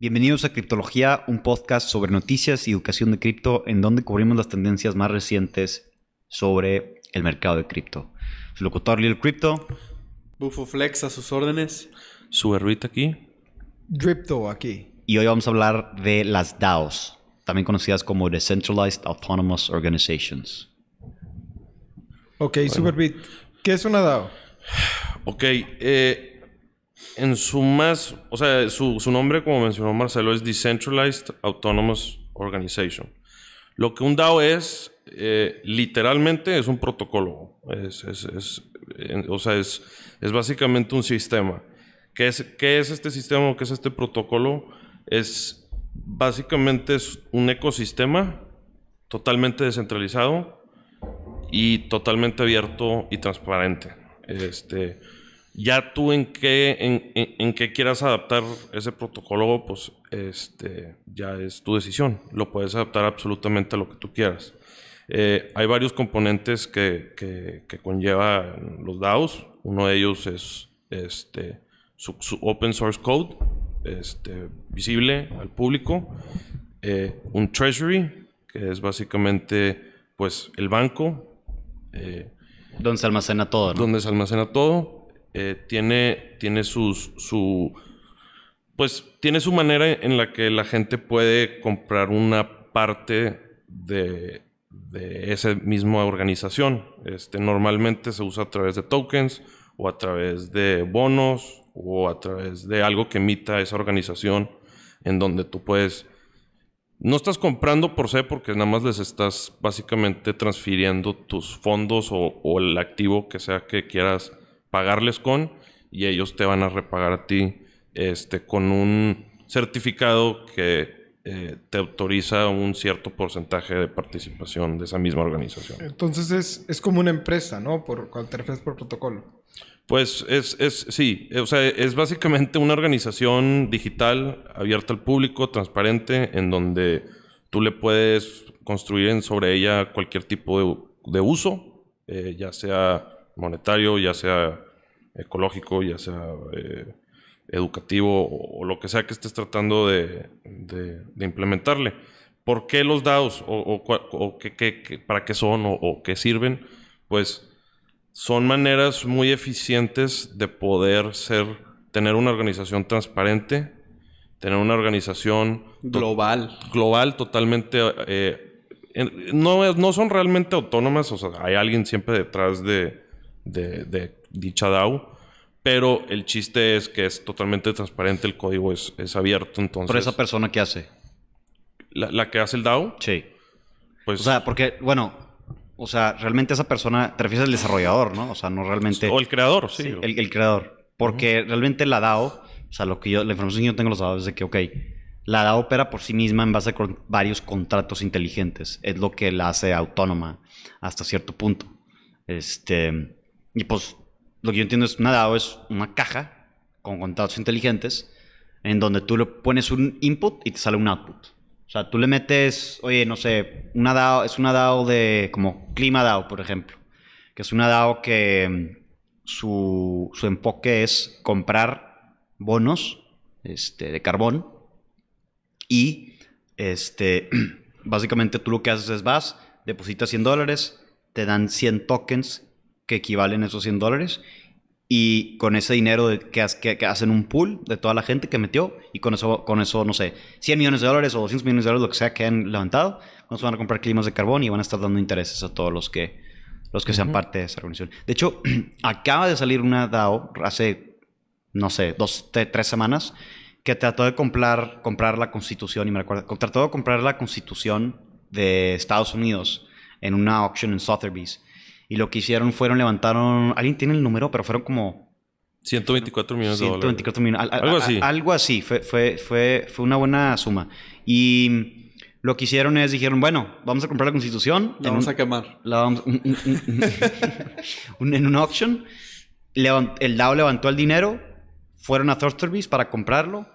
Bienvenidos a Criptología, un podcast sobre noticias y educación de cripto, en donde cubrimos las tendencias más recientes sobre el mercado de cripto. Su locutor Lil Crypto. Bufo Flex a sus órdenes. Su aquí. Dripto aquí. Y hoy vamos a hablar de las DAOs, también conocidas como Decentralized Autonomous Organizations. Ok, Superbit. ¿Qué es una DAO? Ok, eh, en su más, o sea, su, nombre, como mencionó Marcelo, es Decentralized Autonomous Organization. Lo que un DAO es, eh, literalmente, es un protocolo. Es, o sea, es, es básicamente un sistema. ¿Qué es, ¿Qué es este sistema o qué es este protocolo? Es básicamente es un ecosistema totalmente descentralizado y totalmente abierto y transparente. Este, ya tú en qué, en, qué quieras adaptar ese protocolo, pues este, ya es tu decisión. Lo puedes adaptar absolutamente a lo que tú quieras. Eh, hay varios componentes que, que, conlleva los DAOs. Uno de ellos es este, su, open source code, este, visible al público. Eh, un treasury, que es básicamente pues, el banco. Eh, donde se almacena todo, ¿no? Donde se almacena todo eh, tiene, tiene sus, su, pues tiene su manera en la que la gente puede comprar una parte de, de esa misma organización. Este, normalmente se usa a través de tokens o a través de bonos o a través de algo que emita esa organización en donde tú puedes... No estás comprando por sí porque nada más les estás básicamente transfiriendo tus fondos o el activo que sea que quieras pagarles con y ellos te van a repagar a ti este, con un certificado que eh, te autoriza un cierto porcentaje de participación de esa misma organización. Entonces es, es como una empresa, ¿no? Por, cuando te refieres por protocolo. Pues es, es, sí, o sea, es básicamente una organización digital abierta al público, transparente, en donde tú le puedes construir sobre ella cualquier tipo de, de uso, eh, ya sea monetario, ya sea ecológico, ya sea eh, educativo o, lo que sea que estés tratando de, implementarle. ¿Por qué los DAOs o, qué, para qué son o, qué sirven? Pues son maneras muy eficientes de poder ser, tener una organización transparente, tener una organización global. Global, totalmente. Eh, no, no son realmente autónomas, o sea, hay alguien siempre detrás de, de, dicha DAO. Pero el chiste es que es totalmente transparente, el código es, abierto, entonces... ¿Por esa persona qué hace? La, que hace el DAO? Sí. Pues... O sea, porque, bueno, o sea, realmente esa persona, te refieres al desarrollador, ¿no? O sea, no realmente... O el creador, sí. el, creador. Porque realmente la DAO, o sea, lo que yo, la información que yo tengo los dados es de que, ok, la DAO opera por sí misma en base a varios contratos inteligentes. Es lo que la hace autónoma hasta cierto punto. Este... Y pues lo que yo entiendo es una DAO es una caja con contratos inteligentes en donde tú le pones un input y te sale un output. O sea, tú le metes, oye, no sé, una DAO, es una DAO de como Clima DAO, por ejemplo, que es una DAO que mm, su, su enfoque es comprar bonos este, de carbón y este, básicamente tú lo que haces es vas, depositas 100 dólares, te dan 100 tokens que equivalen esos 100 dólares. Y con ese dinero que, que, hacen un pool de toda la gente que metió, y con eso, con eso, no sé, 100 millones de dólares o 200 millones de dólares, lo que sea que han levantado, nos van a comprar climas de carbón y van a estar dando intereses a todos los que, los que sean parte de esa organización. De hecho, acaba de salir una DAO hace, no sé, dos, tres semanas, que trató de comprar, comprar la constitución, y me recuerdo, trató de comprar la constitución de Estados Unidos en una auction en Sotheby's y lo que hicieron fueron, levantaron, alguien tiene el número, pero fueron como... 124 millones de dólares. 124 millones. algo así. algo así. Fue, fue, fue, fue una buena suma. Y lo que hicieron es, dijeron, bueno, vamos a comprar la constitución. La vamos a quemar. La vamos, en un auction. el DAO levantó el dinero. Fueron a Thorsterby's para comprarlo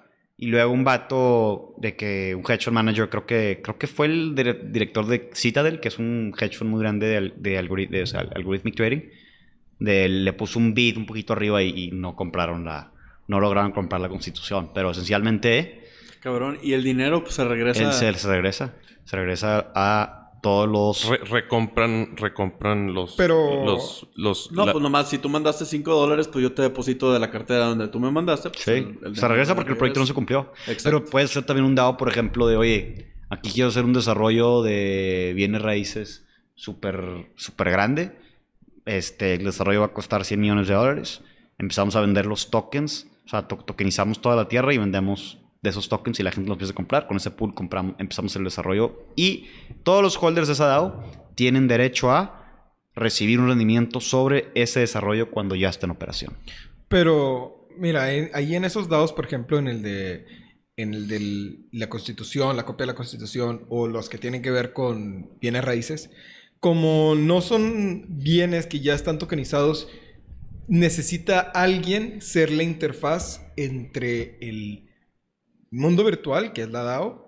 y luego un vato de que un hedge fund manager, creo que, creo que fue el director de Citadel, que es un hedge fund muy grande de, de, algorithmic trading, de, le puso un bid un poquito arriba y, no compraron la, no lograron comprar la constitución. Pero esencialmente Cabrón. Y el dinero pues, se regresa. Él se, se regresa. Se regresa a todos los... Re- recompran, recompran los... Pero- Los, los, No, la- pues nomás, si tú mandaste 5 dólares, pues yo te deposito de la cartera donde tú me mandaste. pues, Sí, el- el se regresa porque el proyecto no se cumplió. Exacto. Pero puede ser también un dado, por ejemplo, de, oye, aquí quiero hacer un desarrollo de bienes raíces súper súper grande. Este, el desarrollo va a costar 100 millones de dólares. Empezamos a vender los tokens, o sea, to- tokenizamos toda la tierra y vendemos de esos tokens y la gente los empieza a comprar. Con ese pool compramos, empezamos el desarrollo y todos los holders de esa DAO tienen derecho a recibir un rendimiento sobre ese desarrollo cuando ya esté en operación. Pero, mira, ahí en esos dados, por ejemplo, en el de en el de la Constitución, la copia de la Constitución, o los que tienen que ver con bienes raíces, como no son bienes que ya están tokenizados, necesita alguien ser la interfaz entre el mundo virtual, que es la DAO,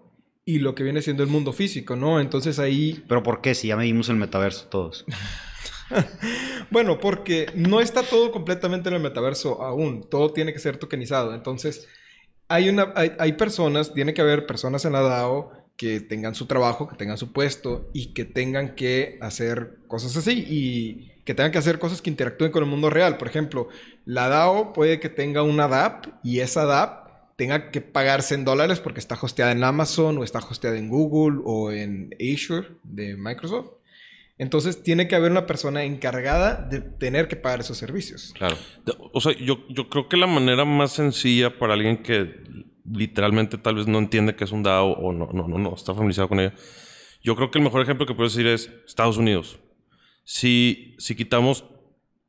y lo que viene siendo el mundo físico, ¿no? Entonces ahí Pero ¿por qué? Si ya medimos el metaverso todos. Bueno, porque no está todo completamente en el metaverso aún. Todo tiene que ser tokenizado. Entonces, hay, una, hay, hay personas, tiene que haber personas en la DAO que tengan su trabajo, que tengan su puesto y que tengan que hacer cosas así y que tengan que hacer cosas que interactúen con el mundo real. Por ejemplo, la DAO puede que tenga una DApp y esa DApp tenga que pagarse en dólares porque está hosteada en Amazon o está hosteada en Google o en Azure de Microsoft. Entonces tiene que haber una persona encargada de tener que pagar esos servicios. Claro. O sea, yo, yo creo que la manera más sencilla para alguien que literalmente tal vez no entiende que es un DAO o no, no, no, no está familiarizado con ella, yo creo que el mejor ejemplo que puedo decir es Estados Unidos. Si, si quitamos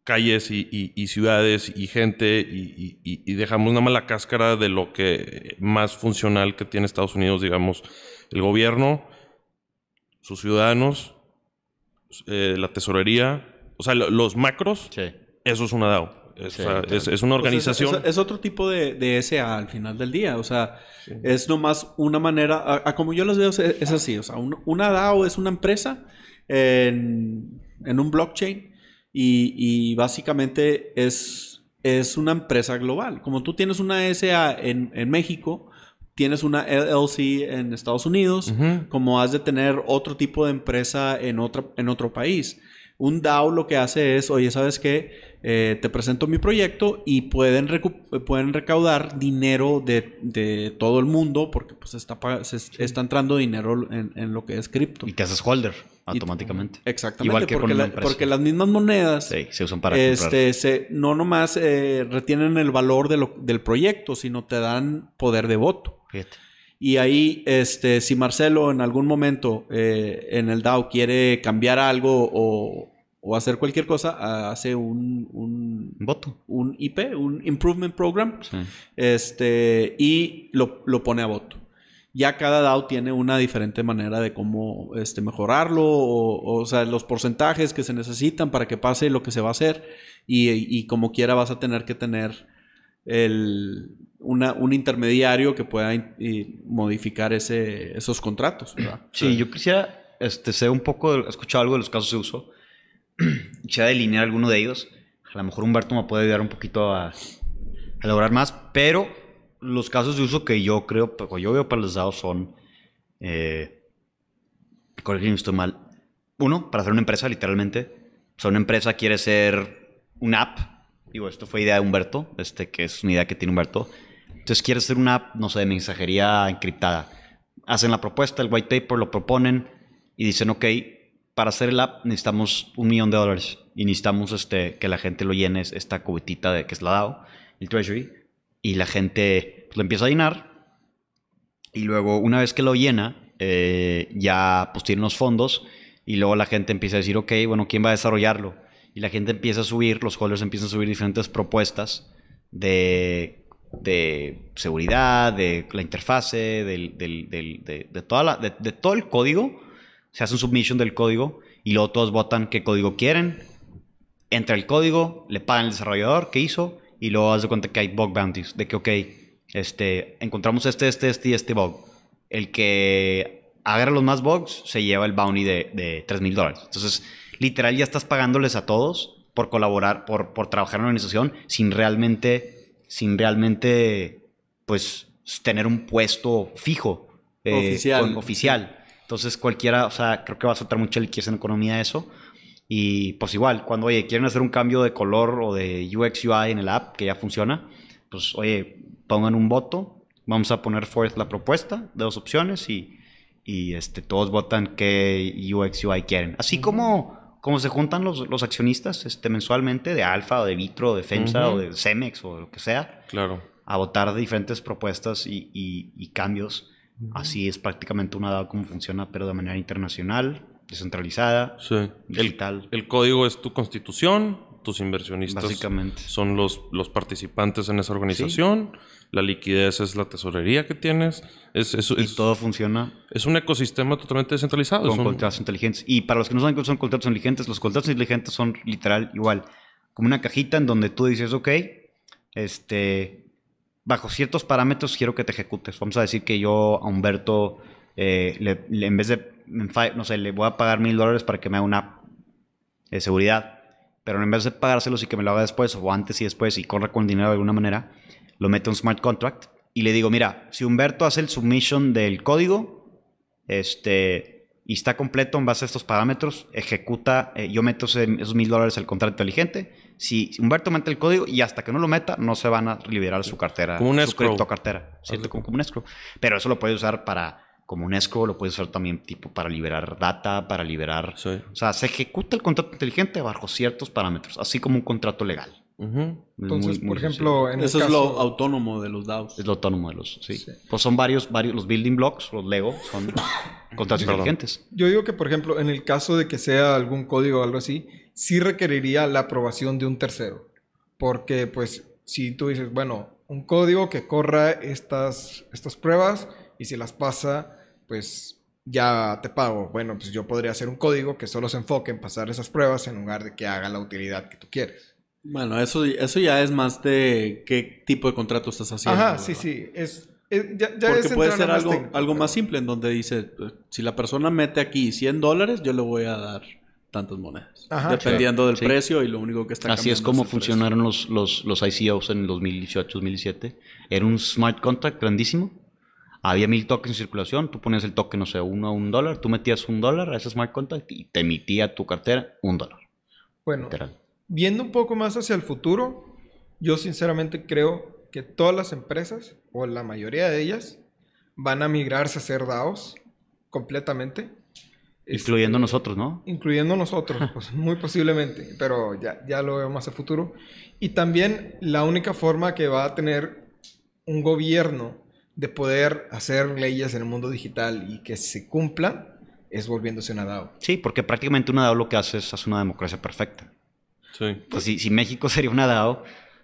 calles y, y- y ciudades y gente y, y- y dejamos nada más la cáscara de lo que más funcional que tiene Estados Unidos, digamos, el gobierno, sus ciudadanos, eh, la tesorería, o sea, lo- los macros, Sí. eso es una DAO. Es, Sí, o sea, claro. es- es una Pues es- organización. es, es otro tipo de, de SA al final del día. O sea, es nomás una manera. A, a como yo los veo, es, es así. O sea, un- una DAO es una empresa en, en un blockchain y, y básicamente es, es una empresa global. Como tú tienes una SA en, en México, tienes una LLC en Estados Unidos, como has de tener otro tipo de empresa en, otra, en otro país. Un DAO lo que hace es, oye, ¿sabes qué? Eh, te presento mi proyecto y pueden, pueden recaudar dinero de, de todo el mundo porque pues está, se está entrando dinero en, en lo que es cripto. Y te haces holder automáticamente. Exactamente, Igual que con porque, la- porque las mismas monedas Sí, se usan para este, se, no nomás eh, retienen el valor de lo- del proyecto, sino te dan poder de voto. Fíjate. Y ahí, este, si Marcelo en algún momento eh, en el DAO quiere cambiar algo o, o hacer cualquier cosa, hace un, un, voto. un IP, un Improvement Program, Sí. este, y lo, lo pone a voto. Ya cada DAO tiene una diferente manera de cómo este, mejorarlo, o, o sea, los porcentajes que se necesitan para que pase lo que se va a hacer, y, y como quiera vas a tener que tener el, una- un intermediario que pueda modificar ese, esos contratos. ¿verdad? Sí, yo quisiera, este, sé un poco, he escuchado algo de los casos de uso. Quisiera delinear alguno de ellos. A lo mejor Humberto me puede ayudar un poquito a, a lograr más, pero los casos de uso que yo creo, o yo veo para los dados son, eh, corrígeme estoy mal. Uno, para hacer una empresa, literalmente. O una empresa quiere ser una app. Digo, esto fue idea de Humberto, este, que es una idea que tiene Humberto. Entonces quiere ser una app, no sé, de mensajería encriptada. Hacen la propuesta, el white paper, lo proponen y dicen, ok, para hacer el app necesitamos un millón de dólares y necesitamos este, que la gente lo llene esta cubetita de que es la DAO, el Treasury, y la gente pues, lo empieza a llenar y luego una vez que lo llena, eh, ya pues tienen los fondos y luego la gente empieza a decir, ok, bueno, ¿quién va a desarrollarlo? Y la gente empieza a subir, los holders empiezan a subir diferentes propuestas de, de seguridad, de la interfase, del, del- del- de, de toda la, de, de todo el código. Se hace un submission del código y luego todos votan qué código quieren. Entra el código, le pagan al desarrollador que hizo y luego haz de cuenta que hay bug bounties. De que, ok, este, encontramos este, este, este y este bug. El que agarra los más bugs se lleva el bounty de, de 3 mil dólares. Entonces, literal, ya estás pagándoles a todos por colaborar, por, por trabajar en una organización sin realmente, sin realmente, pues, tener un puesto fijo. eh, Oficial. con- oficial. Entonces cualquiera, o sea, creo que va a soltar mucha liquidez en la economía eso. Y pues igual, cuando, oye, quieren hacer un cambio de color o de UX UI en el app que ya funciona, pues, oye, pongan un voto, vamos a poner forth la propuesta de dos opciones y, y este, todos votan qué UX UI quieren. Así como, como se juntan los, los accionistas este, mensualmente de Alfa o de Vitro o de FEMSA o de Cemex o lo que sea, Claro. a votar de diferentes propuestas y, y- y cambios. Así es prácticamente una DAO como funciona, pero de manera internacional, descentralizada, Sí. El, digital, el código es tu constitución, tus inversionistas básicamente. son los, los participantes en esa organización, la liquidez es la tesorería que tienes, es, es, Y es- todo funciona es un ecosistema totalmente descentralizado. es con un- contratos inteligentes. Y para los que no saben qué son contratos inteligentes, los contratos inteligentes son literal igual, como una cajita en donde tú dices, ok, este, bajo ciertos parámetros quiero que te ejecutes. Vamos a decir que yo a Humberto, eh, le- le- en vez de, no sé, le voy a pagar mil dólares para que me haga una app de seguridad, pero en vez de pagárselos y que me lo haga después, o antes y después, y corra con el dinero de alguna manera, lo meto en smart contract y le digo, mira, si Humberto hace el submission del código, este, y está completo en base a estos parámetros, ejecuta, eh, yo meto esos mil dólares al contrato inteligente. Si Humberto mete el código y hasta que no lo meta, no se van a liberar su cartera, Como un su escrow. criptocartera. Como, como un escrow. Pero eso lo puedes usar para, como un escrow, lo puedes usar también tipo para liberar data, para liberar... Sí. O sea, se ejecuta el contrato inteligente bajo ciertos parámetros, así como un contrato legal. Entonces, muy- por ejemplo, en Eso el es lo autónomo de los DAOs. Es lo autónomo de los, sí. Sí. Pues son varios, varios, los building blocks, los Lego, son contratos inteligentes. Yo digo que, por ejemplo, en el caso de que sea algún código o algo así, sí requeriría la aprobación de un tercero. Porque, pues, si tú dices, bueno, un código que corra estas, estas pruebas y si las pasa, pues ya te pago. Bueno, pues yo podría hacer un código que solo se enfoque en pasar esas pruebas en lugar de que haga la utilidad que tú quieres. Bueno, eso, eso ya es más de qué tipo de contrato estás haciendo. Ajá, sí, ¿verdad? sí. Es, es- ya, ya Porque es puede ser algo, técnico, algo pero- más simple en donde dice, pues, si la persona mete aquí 100 dólares, yo le voy a dar tantas monedas. Ajá, dependiendo del Sí. precio y lo único que está Así es como funcionaron los, los, los ICOs en el 2018, 2017. Era un smart contract grandísimo. Había mil tokens en circulación. Tú ponías el token, no sé, uno a un dólar. Tú metías un dólar a ese smart contract y te emitía tu cartera un dólar. Bueno, Literal. Viendo un poco más hacia el futuro, yo sinceramente creo que todas las empresas, o la mayoría de ellas, van a migrarse a ser DAOs completamente. Incluyendo Este, nosotros, ¿no? Incluyendo nosotros, pues muy posiblemente, pero ya, ya lo veo más a futuro. Y también la única forma que va a tener un gobierno de poder hacer leyes en el mundo digital y que se cumplan es volviéndose una DAO. Sí, porque prácticamente una DAO lo que hace es hacer una democracia perfecta. Sí. Pues si, si México sería una DAO,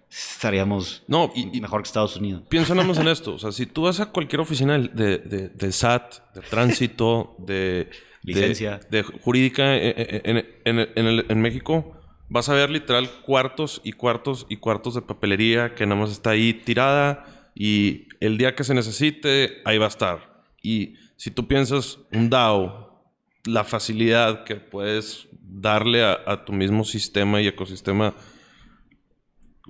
estaríamos No, y, y mejor que Estados Unidos. piensa nada más en esto. O sea, si tú vas a cualquier oficina de, de, del SAT, de tránsito, de... de- Licencia. De, jurídica en, en- en- en el- en México, vas a ver literal cuartos y cuartos y cuartos de papelería que nada más está ahí tirada y el día que se necesite, ahí va a estar. Y si tú piensas un DAO, la facilidad que puedes darle a, a tu mismo sistema y ecosistema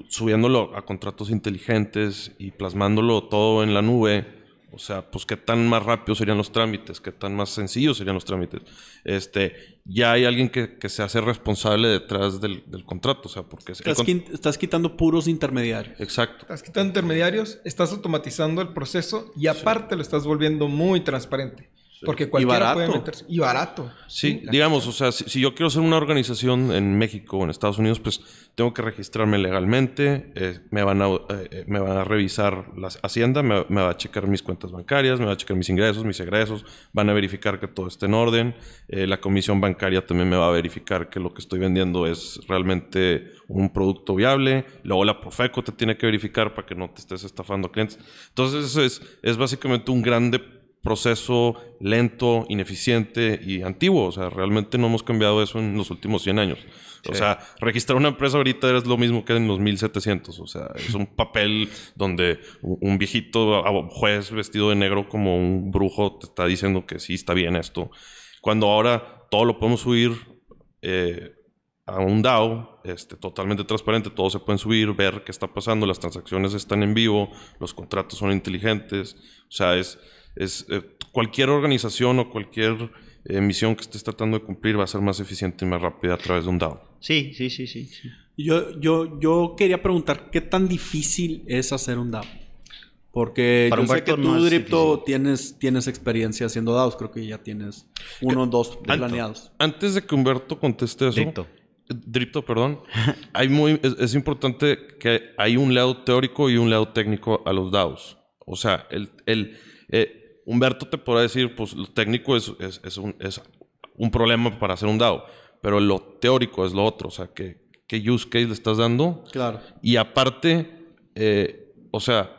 subiéndolo a contratos inteligentes y plasmándolo todo en la nube, o sea, pues qué tan más rápido serían los trámites, qué tan más sencillos serían los trámites. Este, ya hay alguien que, que se hace responsable detrás del, del contrato, o sea, porque Estás, con- estás quitando puros intermediarios. Exacto. Estás quitando intermediarios, estás automatizando el proceso y aparte lo estás volviendo muy transparente. Porque cualquiera puede barato. meterse. Y barato. Sí, la- digamos, o sea, si, si yo quiero ser una organización en México o en Estados Unidos, pues tengo que registrarme legalmente, eh, me, van a, eh, me van a revisar la Hacienda, me, me va a checar mis cuentas bancarias, me va a checar mis ingresos, mis egresos, van a verificar que todo esté en orden, eh, la comisión bancaria también me va a verificar que lo que estoy vendiendo es realmente un producto viable, luego la Profeco te tiene que verificar para que no te estés estafando clientes. Entonces, eso es, es básicamente un grande proceso lento, ineficiente y antiguo. O sea, realmente no hemos cambiado eso en los últimos 100 años. O sea, registrar una empresa ahorita es lo mismo que en los 1700. O sea, es un papel donde un viejito juez vestido de negro como un brujo te está diciendo que sí está bien esto. Cuando ahora todo lo podemos subir eh, a un DAO este, totalmente transparente, todos se pueden subir, ver qué está pasando, las transacciones están en vivo, los contratos son inteligentes, o sea, es, es eh, cualquier organización o cualquier eh, misión que estés tratando de cumplir va a ser más eficiente y más rápida a través de un DAO. Sí, sí, sí, sí. sí. Yo, yo, yo quería preguntar, ¿qué tan difícil es hacer un DAO? Porque Para yo sé Humberto que tú, Dripto, tienes, tienes experiencia haciendo DAOs. Creo que ya tienes uno o dos planeados. Antes de que Humberto conteste eso, Dripto. Dripto, perdón, hay muy, es, es importante que hay un lado teórico y un lado técnico a los DAOs. O sea, el, el, eh, Humberto te podrá decir, pues lo técnico es, es, es un, es un problema para hacer un DAO, pero lo teórico es lo otro. O sea, que, qué use case le estás dando Claro. y aparte, eh, o sea,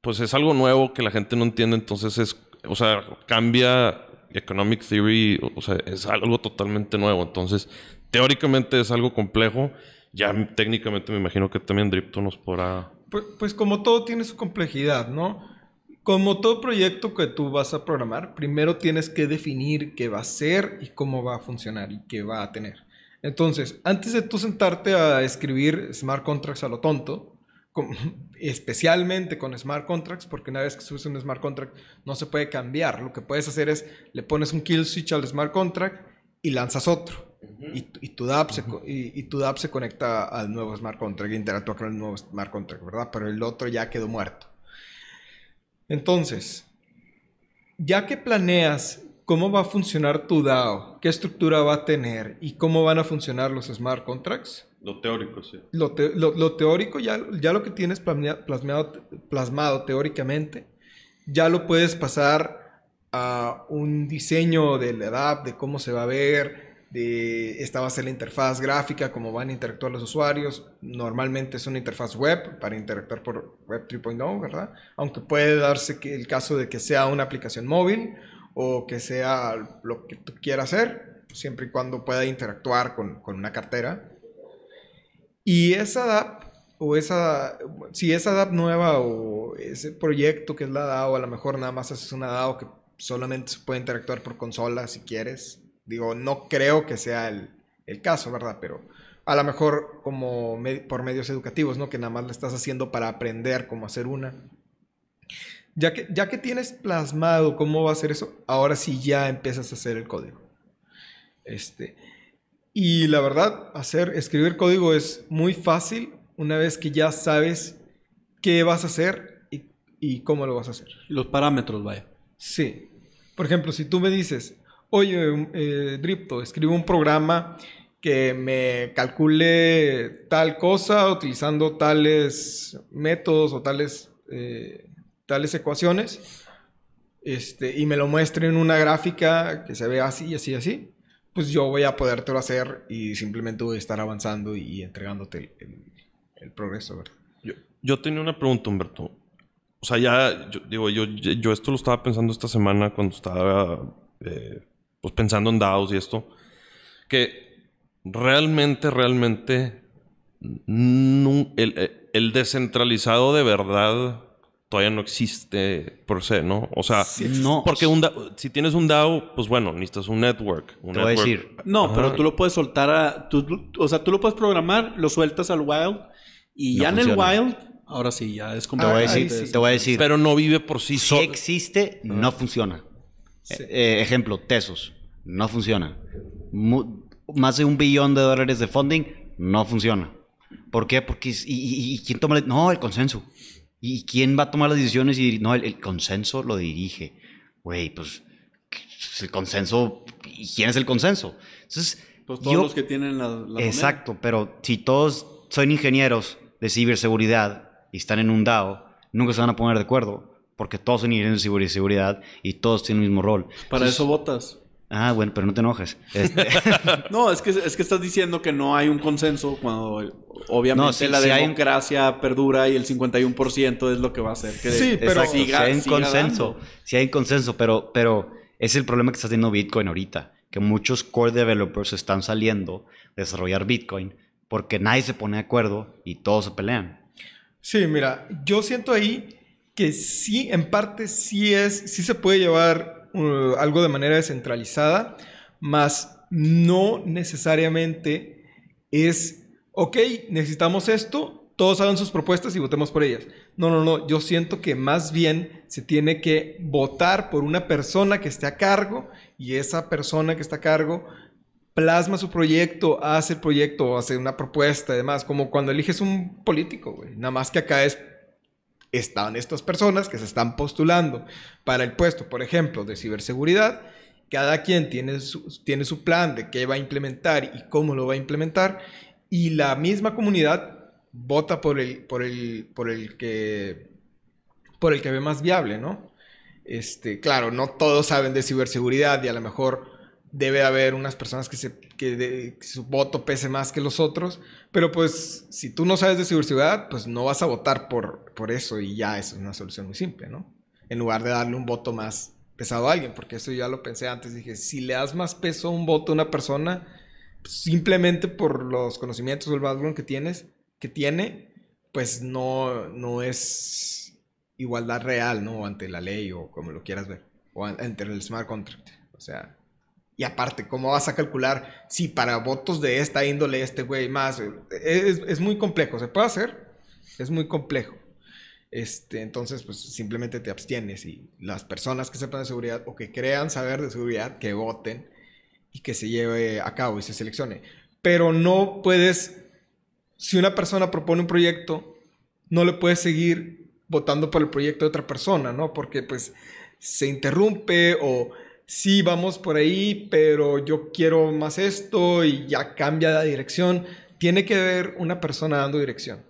pues es algo nuevo que la gente no entiende, entonces es, o sea, cambia economic theory, o- o sea, es algo totalmente nuevo, entonces teóricamente es algo complejo, ya técnicamente me imagino que también Dripto nos podrá... Pues, pues como todo tiene su complejidad, ¿no? Como todo proyecto que tú vas a programar, primero tienes que definir qué va a ser y cómo va a funcionar y qué va a tener. Entonces, antes de tú sentarte a escribir smart contracts a lo tonto, con- especialmente con smart contracts, porque una vez que subes un smart contract no se puede cambiar. Lo que puedes hacer es le pones un kill switch al smart contract y lanzas otro. Y, tu- y tu DApp se, co- y, y tu DApp se conecta al nuevo smart contract interactúa con el nuevo smart contract, ¿verdad? Pero el otro ya quedó muerto. Entonces, ya que planeas cómo va a funcionar tu DAO, qué estructura va a tener y cómo van a funcionar los smart contracts, Lo teórico, sí. lo, te- lo- lo teórico, ya, ya lo que tienes plasmado, plasmado teóricamente, ya lo puedes pasar a un diseño de la app, de cómo se va a ver, esta va a ser la interfaz gráfica, cómo van a interactuar los usuarios. Normalmente es una interfaz web para interactuar por Web 3.0, ¿verdad? Aunque puede darse el caso de que sea una aplicación móvil o que sea lo que tú quieras hacer, siempre y cuando pueda interactuar con, con una cartera. Y esa DApp, o esa, si esa DApp nueva o ese proyecto que es la DAO, a lo mejor nada más haces una DAO que solamente se puede interactuar por consola si quieres. Digo, no creo que sea el, el caso, ¿verdad? Pero a lo mejor como me- por medios educativos, ¿no? Que nada más le estás haciendo para aprender cómo hacer una. Ya que, ya que tienes plasmado cómo va a ser eso, ahora sí ya empiezas a hacer el código. Este, y la verdad, hacer, escribir código es muy fácil una vez que ya sabes qué vas a hacer y, y cómo lo vas a hacer. Los parámetros, vaya. Sí. Por ejemplo, si tú me dices, oye, eh, Dripto, escribe un programa que me calcule tal cosa utilizando tales métodos o tales, eh, tales ecuaciones, este, y me lo muestre en una gráfica que se vea así, así, así, pues yo voy a podértelo hacer y simplemente voy a estar avanzando y entregándote el, el- el progreso, ¿verdad? Yo, yo tenía una pregunta, Humberto. O sea, ya, yo, digo, yo, yo esto lo estaba pensando esta semana cuando estaba eh, pues pensando en DAOs y esto. Que realmente, realmente, nu- el, el descentralizado de verdad todavía no existe por se, ¿no? O sea, No. porque un DAO- si tienes un DAO, pues bueno, necesitas un network. Un Te voy a decir, No, Ajá. pero tú lo puedes soltar a... tú- o sea, tú lo puedes programar, lo sueltas al wild y No ya en el wild, ahora sí, ya es como... te voy a decir, sí. te voy a decir, Pero no vive por sí si solo. existe, no funciona. Sí. Eh, eh, ejemplo, Tesos, no funciona. Mu- más de un billón de dólares de funding, no funciona. ¿Por qué? Porque, y, y- y quién toma la- No, el consenso. ¿Y quién va a tomar las decisiones? Y no, el, el consenso lo dirige. Güey, pues, el consenso, ¿y quién es el consenso? Entonces, Pues todos yo- los que tienen la... la moneda. Exacto, pero si todos son ingenieros de ciberseguridad y están en un DAO, nunca se van a poner de acuerdo, porque todos son ingenieros de ciberseguridad y todos tienen el mismo rol. Para Entonces- eso votas. Ah, bueno, pero no te enojes. Este, No, es que, es que estás diciendo que no hay un consenso cuando obviamente No, sí, la sí hay democracia perdura y el 51% es lo que va a hacer que Sí, pero- si hay un consenso, dando. si hay un consenso, pero, pero es el problema que está teniendo Bitcoin ahorita, que muchos core developers están saliendo a desarrollar Bitcoin porque nadie se pone de acuerdo y todos se pelean. Sí, mira, yo siento ahí que sí, en parte sí es, sí se puede llevar uh, algo de manera descentralizada, más no necesariamente es, ok, necesitamos esto, todos hagan sus propuestas y votemos por ellas. No, no, no, yo siento que más bien se tiene que votar por una persona que esté a cargo y esa persona que está a cargo plasma su proyecto, hace el proyecto, hace una propuesta y demás, como cuando eliges un político, güey. Nada más que acá es están estas personas que se están postulando para el puesto, por ejemplo, de ciberseguridad. Cada quien tiene su, tiene su plan de qué va a implementar y cómo lo va a implementar. Y la misma comunidad vota por el, por el, por el que por el que ve más viable, ¿no? Este, claro, no todos saben de ciberseguridad y a lo mejor debe haber unas personas que, se, que, su voto pese más que los otros, pero pues si tú no sabes de ciberseguridad, pues no vas a votar por, por eso y ya es una solución muy simple, ¿no? En lugar de darle un voto más pesado a alguien, porque eso ya lo pensé antes, dije, si le das más peso a un voto a una persona, simplemente por los conocimientos o el background que tienes, que tiene, pues no, no es igualdad real, ¿no? Ante la ley o como lo quieras ver, o ante el smart contract, o sea... Y aparte, ¿cómo vas a calcular si para votos de esta índole este güey más? Es, muy complejo. ¿Se puede hacer? Es muy complejo. Este, entonces, pues simplemente te abstienes y las personas que sepan de seguridad o que crean saber de seguridad, que voten y que se lleve a cabo y se seleccione. Pero no puedes, si una persona propone un proyecto, no le puedes seguir votando por el proyecto de otra persona, ¿no? Porque pues se interrumpe o sí, vamos por ahí, pero yo quiero más esto y ya cambia la dirección. Tiene que haber una persona dando dirección.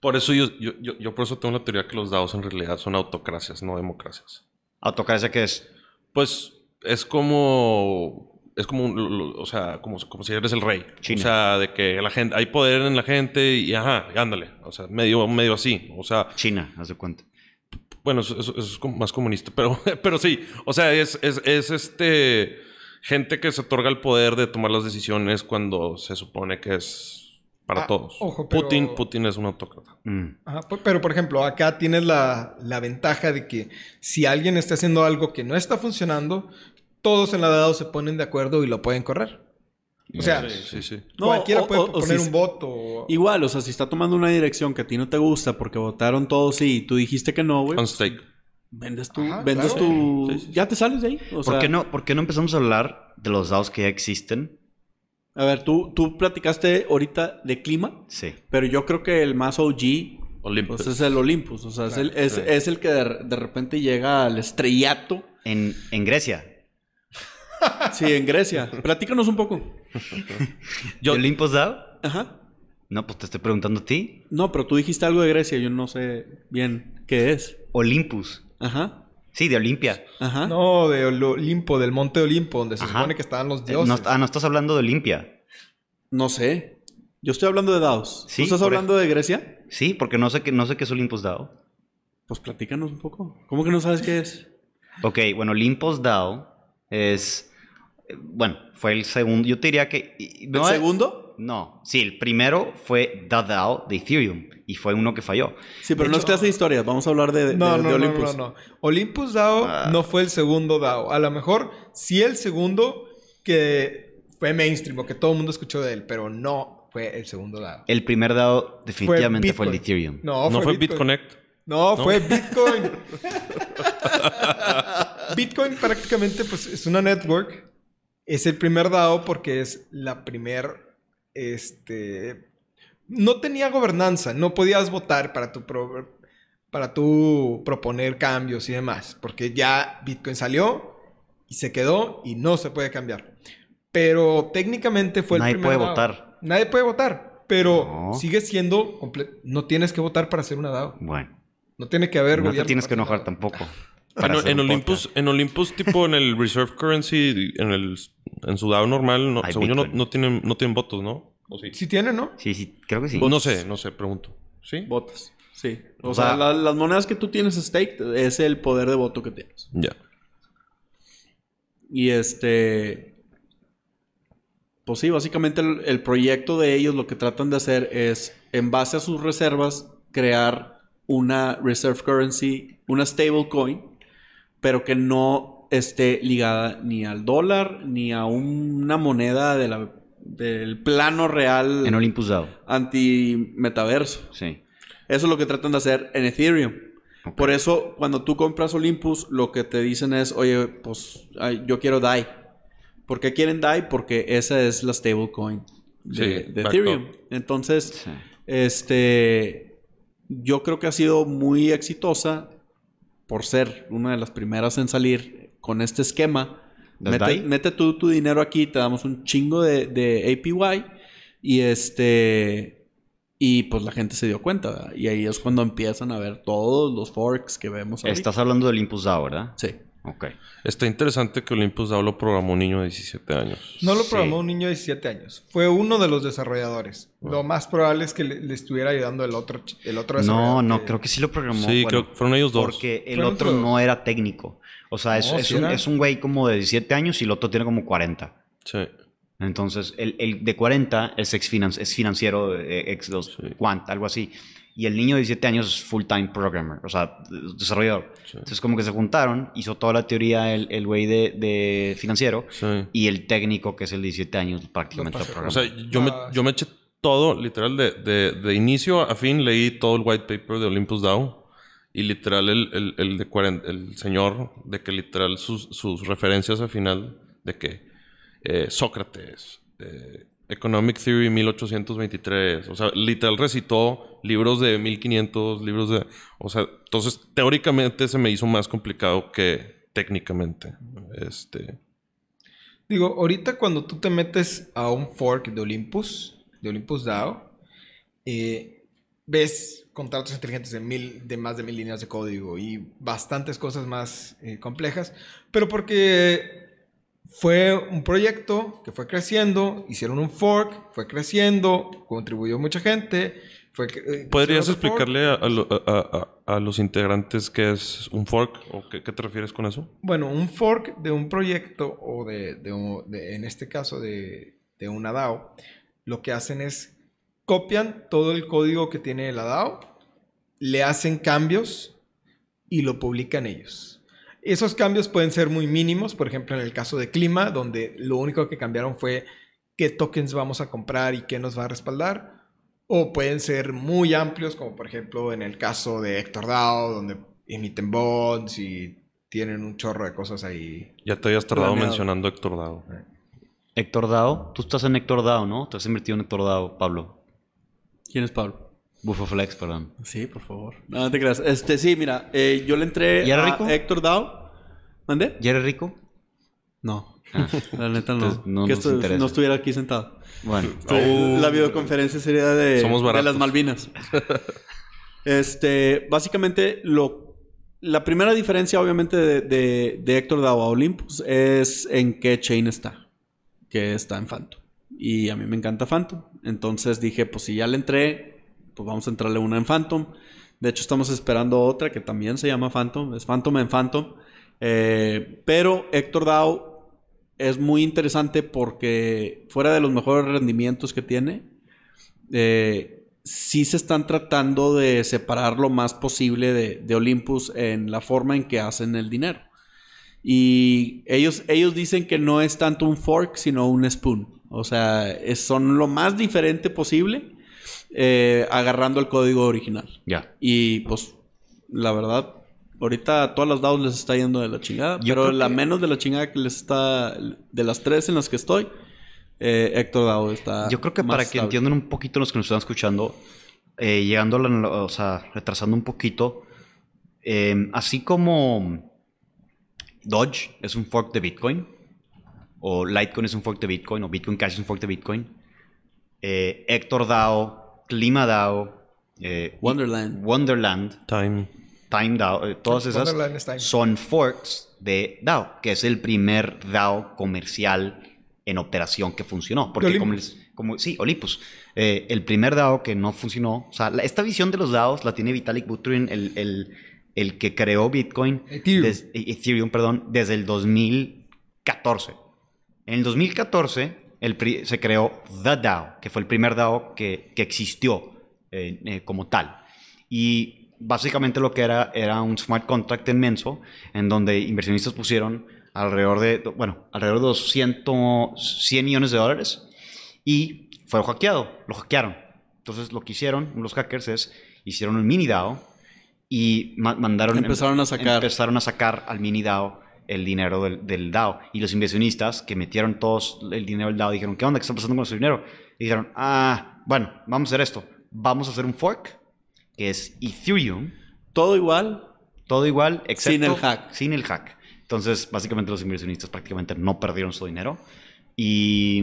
Por eso yo, yo, yo, por eso tengo la teoría que los DAOs en realidad son autocracias, no democracias. ¿Autocracia qué es? Pues es como es como, o sea, como, como si eres el rey. O sea, de que la gente, hay poder en la gente y ajá, ándale. O sea, medio, medio así. O sea. China, haz de cuenta. Bueno, eso, es más comunista, pero, pero sí, o sea, es, es, es, este gente que se otorga el poder de tomar las decisiones cuando se supone que es para ah, todos. Putin, Putin es un autócrata. Mm. pero por ejemplo, acá tienes la, la, ventaja de que si alguien está haciendo algo que no está funcionando, todos en la DAO se ponen de acuerdo y lo pueden correr. O sea, sí, sí, cualquiera puede poner un voto. Igual, o sea, si está tomando una dirección que a ti no te gusta porque votaron todos sí y tú dijiste que no, güey. On stake. Vendes tu... vendes tu... ya te sales de ahí. ¿Por, qué no, ¿Por qué no empezamos a hablar de los DAOs que ya existen? A ver, tú, tú platicaste ahorita de clima. Sí. Pero yo creo que el más OG Olympus. Pues, es el Olympus. O sea, es, el, es, el que de, de, repente llega al estrellato. En, en Grecia. Sí, en Grecia. Platícanos un poco. Yo, ¿Olympus DAO? Ajá. No, pues te estoy preguntando a ti. No, pero tú dijiste algo de Grecia, yo no sé bien qué es. Olympus. Ajá. Sí, de Olimpia. Ajá. No, de Olimpo, del monte Olimpo, donde se supone que estaban los eh, dioses. ah, no estás hablando de Olimpia. No sé. Yo estoy hablando de DAOs. ¿Sí? ¿Tú estás hablando de Grecia? Sí, porque no sé, qué, no sé qué es Olympus DAO. Pues platícanos un poco. ¿Cómo que no sabes qué es? Ok, bueno, Olympus DAO es bueno, fue el segundo. Yo te diría que. ¿El segundo? No. Sí, el primero fue The DAO de Ethereum. Y fue uno que falló. Sí, pero no es clase de historias. Vamos a hablar de, no, no, Olympus. No, no, no. Olympus DAO ah. no fue el segundo DAO. A lo mejor sí el segundo que fue mainstream o que todo el mundo escuchó de él, pero no fue el segundo DAO. El primer DAO definitivamente fue, el de Ethereum. No, fue, ¿No BitConnect. No, fue Bitcoin. Bitcoin prácticamente pues, es una network es el primer DAO porque es la primer, este, no tenía gobernanza, no podías votar para tu, para tu proponer cambios y demás, porque ya Bitcoin salió y se quedó y no se puede cambiar. Pero técnicamente fue el Nadie puede votar. Nadie puede votar, pero sigue siendo no tienes que votar para hacer una DAO. Bueno. No tiene que haber no te tienes que enojar tampoco. En, Olympus, en Olympus, tipo en el Reserve Currency, en el en su DAO normal, no, según yo, no, tienen, no tienen votos, ¿no? sí? tienen, ¿no? Sí, sí, creo que sí. no sé, no sé, pregunto. ¿Sí? Votas. Sí. O, sea, las monedas que tú tienes stake es el poder de voto que tienes. Ya. Y este. Pues sí, básicamente el, el, proyecto de ellos lo que tratan de hacer es, en base a sus reservas, crear una reserve currency, una stable coin, pero que no esté ligada ni al dólar ni a una moneda de la- del plano real En Olympus DAO. anti-metaverso. Sí. Eso es lo que tratan de hacer en Ethereum. Por eso, cuando tú compras Olympus, lo que te dicen es, oye, pues ay, yo quiero DAI. ¿Por qué quieren DAI? Porque esa es la stablecoin de, Sí, de Ethereum. up. Entonces, Sí. este, yo creo que ha sido muy exitosa por ser una de las primeras en salir con este esquema. ¿Las Mete, mete tú tu dinero aquí, te damos un chingo de, de APY y este y pues la gente se dio cuenta ¿verdad? y ahí es cuando empiezan a ver todos los forks que vemos ahorita. Estás hablando de Olympus DAO, ¿verdad? Sí. Ok. Está interesante que Olympus DAO lo programó un niño de 17 años. No lo Sí. programó un niño de 17 años. Fue uno de los desarrolladores. Lo más probable es que le, le estuviera ayudando el otro, el otro No, desarrollador no, que- creo que sí lo programó. Sí, bueno, creo que fueron ellos dos. Porque el otro no era técnico. O sea, es, No, es sí un, es un güey como de 17 años y el otro tiene como 40. Sí. Entonces, el, el de 40 es, ex finan- es financiero, eh, ex los Sí. quant, algo así. Y el niño de 17 años es full-time programmer, o sea, desarrollador. Sí. Entonces, como que se juntaron, hizo toda la teoría el el güey de, de financiero Sí. y el técnico, que es el de 17 años, prácticamente programó. O sea, yo, me, Ah, yo me eché todo, literal, de, de, de inicio a fin, leí todo el white paper de Olympus DAO. Y literal, el, el, el de 40 el señor, de que literal sus, sus referencias al final, de que eh, Sócrates, eh, Economic Theory 1823, o sea, literal recitó libros de 1500, libros de... O sea, entonces teóricamente se me hizo más complicado que técnicamente. Este... Digo, ahorita cuando tú te metes a un fork de Olympus, de Olympus DAO, eh, ves contratos inteligentes de, mil, de más de mil líneas de código y bastantes cosas más eh, complejas, pero porque fue un proyecto que fue creciendo, hicieron un fork, fue creciendo, contribuyó mucha gente. Fue, eh, ¿Podrías explicarle a, a- a- a los integrantes qué es un fork o qué, qué te refieres con eso? Bueno, un fork de un proyecto o de, de un- de- en este caso de, de una DAO, lo que hacen es copian todo el código que tiene la DAO, le hacen cambios y lo publican ellos. Esos cambios pueden ser muy mínimos, por ejemplo en el caso de clima, donde lo único que cambiaron fue qué tokens vamos a comprar y qué nos va a respaldar. O pueden ser muy amplios, como por ejemplo en el caso de Héctor DAO, donde emiten bonds y tienen un chorro de cosas ahí. Ya te habías tardado Planeado. mencionando Héctor Dado. Héctor Dao, tú estás en Héctor Dao, ¿no? Te has invertido en Héctor Dao, Pablo. ¿Quién es Pablo? Bufo Flex, perdón. Sí, por favor. No, no te creas. Este, sí, mira, eh, yo le entré ¿Y era a rico? Héctor Dow. ¿Mandé? ¿Ya eres rico? No. Ah. La neta no. Entonces, no que nos interesa. no estuviera aquí sentado. Bueno, Oh. La videoconferencia sería de, Somos de las Malvinas. este, básicamente, lo, la primera diferencia, obviamente, de, de, de Héctor Dow a Olympus es en qué chain está. Que está en Phantom. Y a mí me encanta Phantom. Entonces dije, pues si ya le entré, pues vamos a entrarle una en Phantom. De hecho, estamos esperando otra que también se llama Phantom. Es Phantom en Phantom. Eh, pero Héctor Dow es muy interesante porque fuera de los mejores rendimientos que tiene, eh, sí se están tratando de separar lo más posible de, de Olympus en la forma en que hacen el dinero. Y ellos, ellos dicen que no es tanto un fork, sino un spoon. O sea, es- son lo más diferente posible eh, agarrando el código original. ya. Y pues, la verdad, ahorita a todas las DAOs les está yendo de la chingada. Yo pero la que- menos de la chingada que les está. De las tres en las que estoy, eh, Héctor DAO está. Yo creo que para que estable. entiendan un poquito los que nos están escuchando, eh, llegando, o sea, retrasando un poquito, eh, así como Dodge es un fork de Bitcoin, o Litecoin es un fork de Bitcoin, o Bitcoin Cash es un fork de Bitcoin, eh, Héctor DAO, Clima DAO, eh, Wonderland. Wonderland, Time. Time DAO, eh, todas esas Wonderland es Time. son forks de DAO, que es el primer DAO comercial en operación que funcionó. Porque como, Olympus. les- como sí, Olympus, eh, el primer DAO que no funcionó, o sea, la- esta visión de los DAOs la tiene Vitalik Buterin, el, el- el que creó Bitcoin, Ethereum. des- eh, Ethereum, perdón, desde el 2014. En el 2014 el pri- se creó The DAO, que fue el primer DAO que, que existió eh, eh, como tal. Y básicamente lo que era era un smart contract inmenso en donde inversionistas pusieron alrededor de, bueno, alrededor de 200, 100 millones de dólares y fue hackeado, lo hackearon. Entonces lo que hicieron los hackers es, hicieron un mini DAO y ma- mandaron... Empezaron a sacar. Empezaron a sacar al mini DAO el dinero del, del DAO. Y los inversionistas que metieron todos el dinero del DAO dijeron, ¿qué onda? ¿Qué está pasando con nuestro dinero? Y dijeron, ah, bueno, vamos a hacer esto. Vamos a hacer un fork, que es Ethereum, Todo igual. todo igual, excepto... Sin el hack. Sin el hack. Entonces, básicamente los inversionistas prácticamente no perdieron su dinero. Y,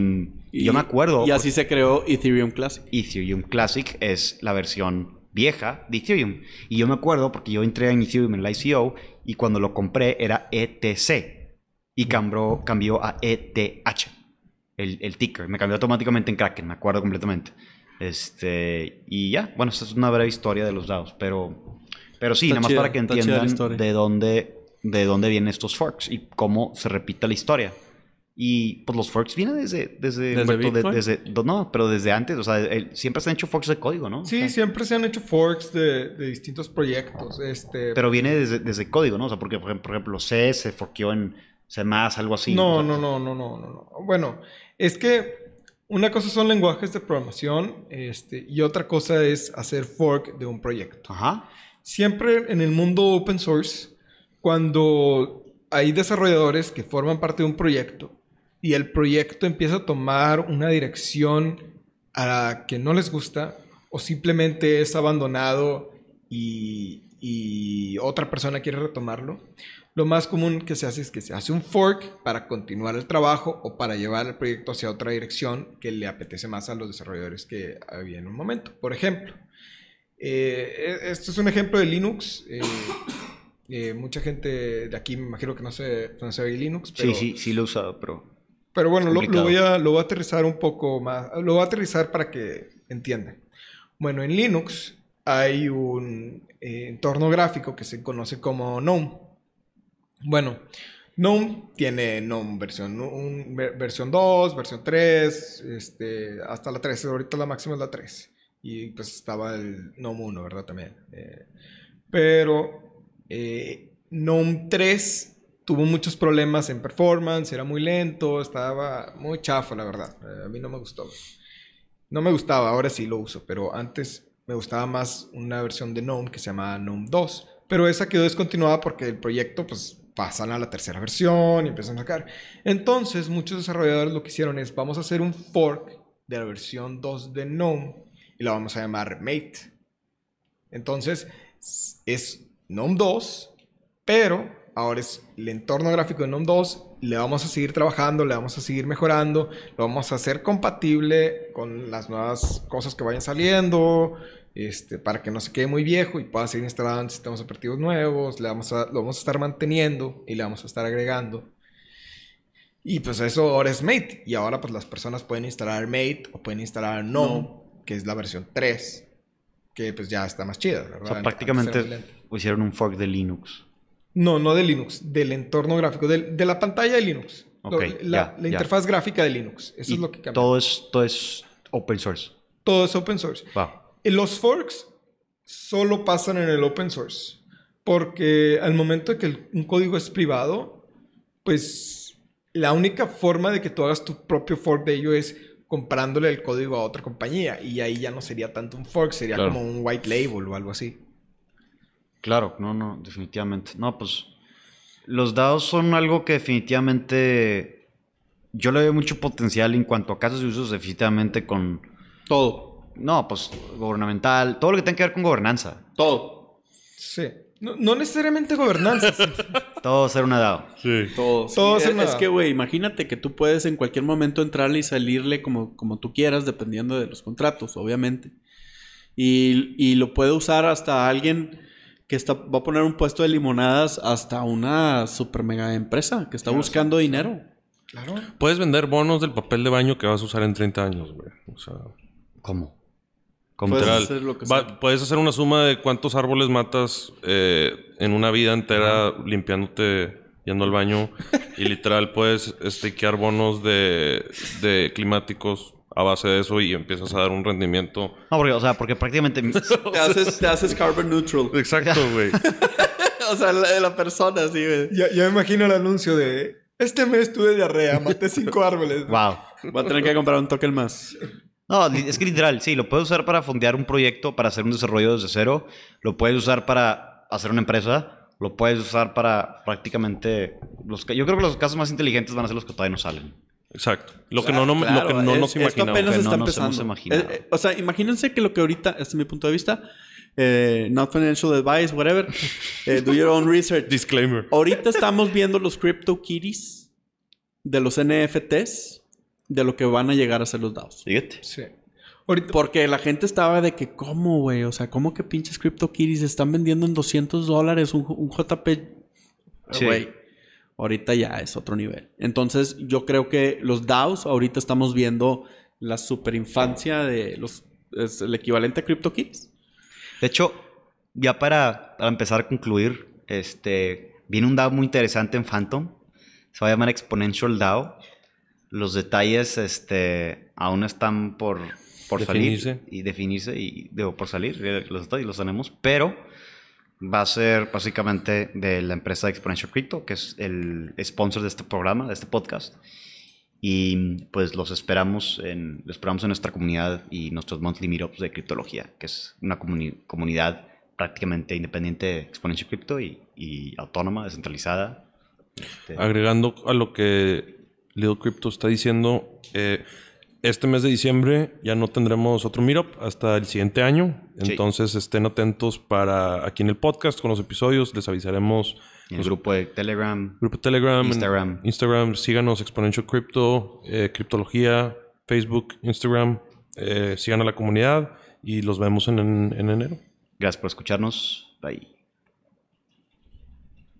yo me acuerdo... Y así se creó Ethereum Classic. Ethereum Classic es la versión vieja de Ethereum. Y yo me acuerdo porque yo entré en Ethereum en el ICO y cuando lo compré era ETC y cambió, cambió a ETH, el, el ticker. Me cambió automáticamente en Kraken, me acuerdo completamente. Este, y ya, bueno, esta es una breve historia de los DAOs, pero, pero sí, Está nada más chida, para que la entiendan de dónde, de dónde vienen estos forks y cómo se repite la historia. Y pues los forks vienen desde, desde, ¿Desde Humberto, de- Bitcoin? desde- no, pero desde antes, o sea, el- siempre se han hecho forks de código, ¿no? Sí, O sea, siempre se han hecho forks de, de distintos proyectos. Este, Pero viene desde, desde código, ¿no? O sea, porque, por ejemplo, por ejemplo, C se forqueó en C++, algo así. no, O sea, no, no, no, no, no, no. Bueno, es que una cosa son lenguajes de programación este, y otra cosa es hacer fork de un proyecto. Ajá. Siempre en el mundo open source, cuando hay desarrolladores que forman parte de un proyecto y el proyecto empieza a tomar una dirección a la que no les gusta o simplemente es abandonado y, y otra persona quiere retomarlo, lo más común que se hace es que se hace un fork para continuar el trabajo o para llevar el proyecto hacia otra dirección que le apetece más a los desarrolladores que había en un momento. Por ejemplo, eh, esto es un ejemplo de Linux. eh, eh, mucha gente de aquí me imagino que no se, no sabe Linux. Pero, Sí, sí, sí lo he usado, pero... Pero bueno, lo, lo voy a, lo voy a aterrizar un poco más. Lo voy a aterrizar para que entiendan. Bueno, en Linux hay un eh, entorno gráfico que se conoce como GNOME. Bueno, GNOME tiene GNOME versión, un- ver- versión 2, versión 3, este, hasta la 3. Ahorita la máxima es la 3. Y pues estaba el GNOME 1, ¿verdad? También. Eh, pero eh, GNOME 3 tuvo muchos problemas en performance, era muy lento, estaba muy chafa, la verdad. Eh, a mí no me gustó. No me gustaba, ahora sí lo uso, pero antes me gustaba más una versión de GNOME que se llama GNOME 2. Pero esa quedó descontinuada porque el proyecto, pues, pasan a la tercera versión y empiezan a sacar. Entonces, muchos desarrolladores lo que hicieron es, vamos a hacer un fork de la versión 2 de GNOME y la vamos a llamar Mate. Entonces, es GNOME 2, pero ahora es el entorno gráfico de GNOME 2. Le vamos a seguir trabajando, le vamos a seguir mejorando, lo vamos a hacer compatible con las nuevas cosas que vayan saliendo, este, para que no se quede muy viejo y pueda seguir instalado en sistemas operativos nuevos. Le vamos a, lo vamos a estar manteniendo y le vamos a estar agregando. Y pues eso ahora es Mate. Y ahora pues las personas pueden instalar Mate o pueden instalar GNOME, que es la versión 3. Que pues ya está más chida, ¿verdad? O sea, prácticamente hicieron un fork de Linux. No, no de Linux, del entorno gráfico, del- de la pantalla de Linux. Ok, Lo- la ya, la ya. interfaz gráfica de Linux. Eso Y es lo que cambia. Todo es, todo es open source. Todo es open source. Wow. Eh, Los forks solo pasan en el open source. Porque al momento de que el- un código es privado, pues la única forma de que tú hagas tu propio fork de ello es comprándole el código a otra compañía. Y ahí ya no sería tanto un fork, sería Claro. como un white label o algo así. Claro, no, no, definitivamente. No, pues los DAOs son algo que definitivamente yo le veo mucho potencial en cuanto a casos de usos, definitivamente con, Todo. no, pues gubernamental, todo lo que tenga que ver con gobernanza. Todo. Sí. No, no necesariamente gobernanza. sí. Todo ser una DAO. Sí. Todo. Todo Sí, es es, una- es que, güey, imagínate que tú puedes en cualquier momento entrarle y salirle como, como tú quieras, dependiendo de los contratos, obviamente. Y, y lo puede usar hasta alguien que está, va a poner un puesto de limonadas hasta una super mega empresa que está Claro, buscando dinero. claro. Puedes vender bonos del papel de baño que vas a usar en 30 años, güey. O sea, ¿Cómo? Puedes literal. hacer lo que Va- sea. puedes hacer una suma de cuántos árboles matas eh, en una vida entera limpiándote, yendo al baño. y literal puedes stakear bonos de, de climáticos a base de eso y empiezas a dar un rendimiento. No, porque, o sea, porque prácticamente... Te haces, te haces carbon neutral. Exacto, güey. o sea, la, la persona, sí, güey. Ya, ya me imagino el anuncio de... Este mes tuve diarrea, maté cinco árboles. wow. Voy a tener que comprar un token más. No, es que literal, sí, lo puedes usar para fondear un proyecto, para hacer un desarrollo desde cero, lo puedes usar para hacer una empresa, lo puedes usar para prácticamente... Los, yo creo que los casos más inteligentes van a ser los que todavía no salen. Exacto. Lo que no, no- lo Claro, que no es- nos Esto imaginamos. apenas que está no nos hemos empezando. Eh, eh, o sea, imagínense que lo que ahorita, este es mi punto de vista, eh, not financial advice, whatever, eh, do your own research. Disclaimer. Ahorita estamos viendo los CryptoKitties de los NFTs de lo que van a llegar a ser los DAOs. Fíjate. Sí. Ahorita... Porque la gente estaba de que, ¿cómo, güey? O sea, ¿cómo que pinches CryptoKitties están vendiendo en 200 dólares un, un JP? Sí. Güey, ahorita ya es otro nivel. Entonces, yo creo que los DAOs, ahorita estamos viendo la superinfancia de los... Es el equivalente a CryptoKitties. De hecho, ya para, para empezar a concluir, este, viene un DAO muy interesante en Phantom. Se va a llamar Exponential DAO. Los detalles este, aún están por, por Definirse. salir y definirse y digo, por salir. eh, Los detalles los tenemos, pero va a ser básicamente de la empresa Exponential Crypto, que es el sponsor de este programa, de este podcast. Y pues los esperamos en, los esperamos en nuestra comunidad y nuestros monthly meetups de criptología, que es una comuni- comunidad prácticamente independiente de Exponential Crypto y, y autónoma, descentralizada. Este, Agregando a lo que Little Crypto está diciendo, eh, este mes de diciembre ya no tendremos otro meetup hasta el siguiente año. Sí. Entonces estén atentos para aquí en el podcast con los episodios. Les avisaremos el grupo de Telegram. Grupo Telegram, Instagram. Instagram, síganos Exponential Crypto, eh, Criptología, Facebook, Instagram, eh, sigan a la comunidad y los vemos en, en- en enero. Gracias por escucharnos. Bye.